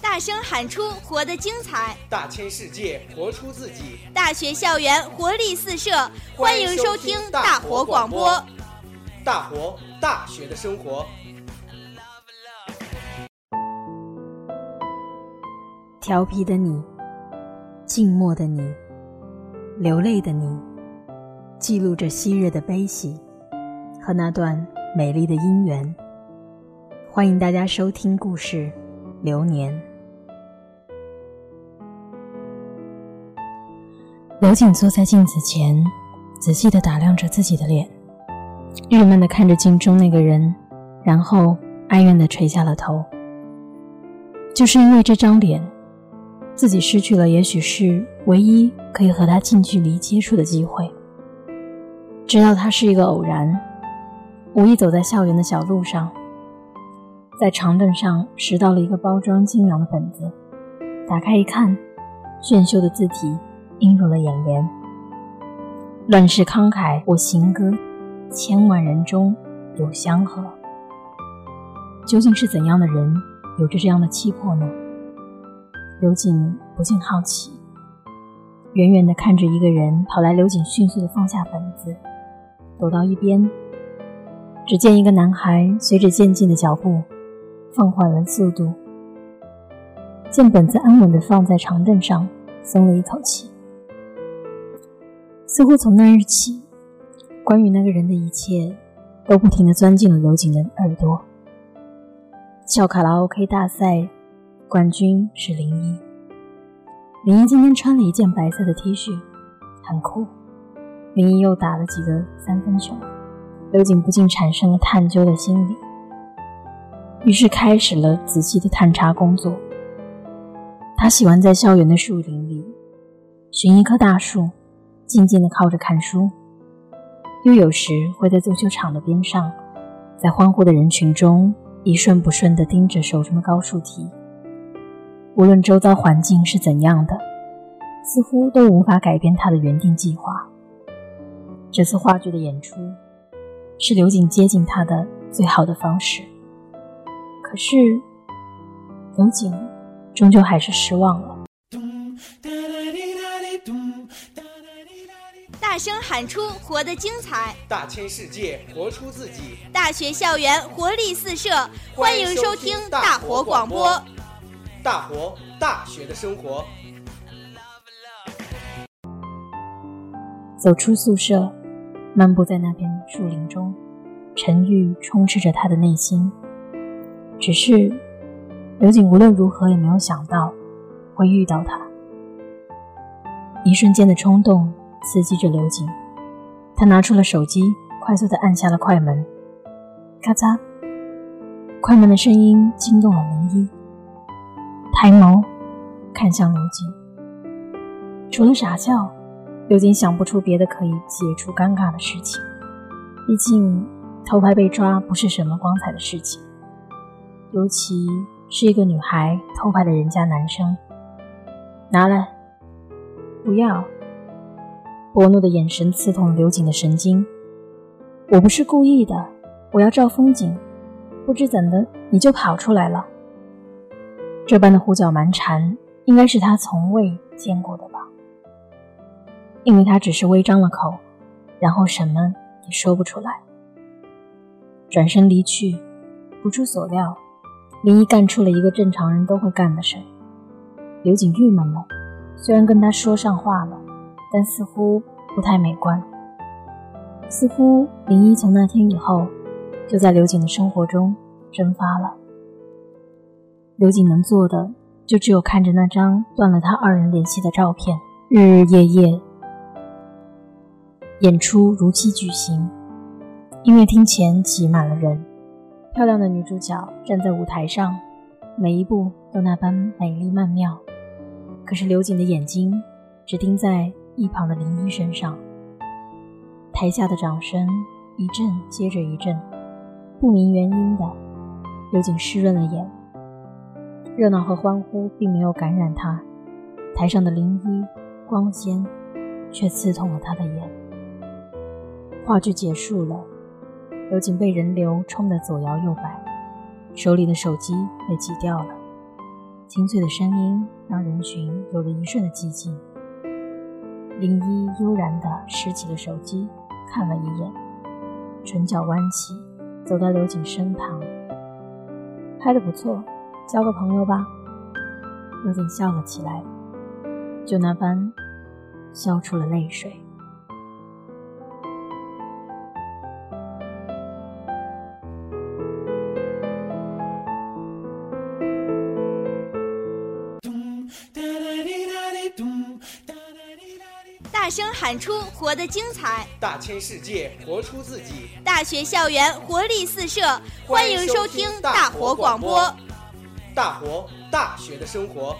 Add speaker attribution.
Speaker 1: 大声喊出活得精彩，
Speaker 2: 大千世界活出自己，
Speaker 1: 大学校园活力四射，欢迎收听大活广播，
Speaker 2: 大活大学的生活。
Speaker 3: 调皮的你，静默的你，流泪的你，记录着昔日的悲喜和那段美丽的姻缘。欢迎大家收听故事《流年》。刘瑾坐在镜子前，仔细的打量着自己的脸，郁闷的看着镜中那个人，然后哀怨的垂下了头。就是因为这张脸，自己失去了也许是唯一可以和他近距离接触的机会。直到他是一个偶然，无意走在校园的小路上，在长凳上拾到了一个包装精良的本子，打开一看，炫秀的字体。映入了眼帘。乱世慷慨，我行歌，千万人中有相和。究竟是怎样的人有着这样的气魄呢？刘瑾不禁好奇。远远地看着一个人跑来，刘瑾迅速地放下本子，躲到一边。只见一个男孩随着渐进的脚步，放缓了速度。见本子安稳地放在长凳上，松了一口气。似乎从那日起，关于那个人的一切都不停地钻进了刘瑾的耳朵。校卡拉 OK 大赛冠军是林一，林一今天穿了一件白色的 T 恤，很酷。林一又打了几个三分球，刘瑾不禁产生了探究的心理，于是开始了仔细的探查工作。他喜欢在校园的树林里寻一棵大树。静静地靠着看书，又有时会在足球场的边上，在欢呼的人群中一瞬不瞬地盯着手中的高数题。无论周遭环境是怎样的，似乎都无法改变他的原定计划。这次话剧的演出，是刘瑾接近他的最好的方式。可是，刘瑾终究还是失望了。
Speaker 1: 大声喊出活得精彩，
Speaker 2: 大千世界活出自己，
Speaker 1: 大学校园活力四射，欢迎收听大活广播，
Speaker 2: 大活大学的生活。
Speaker 3: 走出宿舍，漫步在那片树林中，沉郁充斥着他的内心。只是刘瑾无论如何也没有想到会遇到他，一瞬间的冲动。刺激着刘瑾，他拿出了手机，快速的按下了快门。咔嚓，快门的声音惊动了林一，抬眸看向刘瑾。除了傻笑，刘瑾想不出别的可以解除尴尬的事情。毕竟偷拍被抓不是什么光彩的事情，尤其是一个女孩偷拍了人家男生。拿来，不要。伯诺的眼神刺痛了刘瑾的神经。我不是故意的，我要照风景，不知怎的你就跑出来了。这般的胡搅蛮缠，应该是他从未见过的吧？因为他只是微张了口，然后什么也说不出来，转身离去。不出所料，林一干出了一个正常人都会干的事。刘瑾郁闷了，虽然跟他说上话了。但似乎不太美观。似乎林一从那天以后，就在刘瑾的生活中蒸发了。刘瑾能做的，就只有看着那张断了他二人联系的照片，日日夜夜。演出如期举行，音乐厅前挤满了人，漂亮的女主角站在舞台上，每一步都那般美丽曼妙。可是刘瑾的眼睛只盯在。一旁的林一身上，台下的掌声一阵接着一阵，不明原因的，刘瑾湿润了眼。热闹和欢呼并没有感染他，台上的林一光鲜，却刺痛了他的眼。话剧结束了，刘瑾被人流冲得左摇右摆，手里的手机被挤掉了。清脆的声音让人群有了一瞬的寂静。林一悠然地拾起了手机，看了一眼，唇角弯起，走到刘瑾身旁：“拍的不错，交个朋友吧。”刘瑾笑了起来，就那般笑出了泪水。
Speaker 1: 大声喊出“活得精彩”，
Speaker 2: 大千世界活出自己。
Speaker 1: 大学校园活力四射，欢迎收听大活广播。
Speaker 2: 大活大学的生活。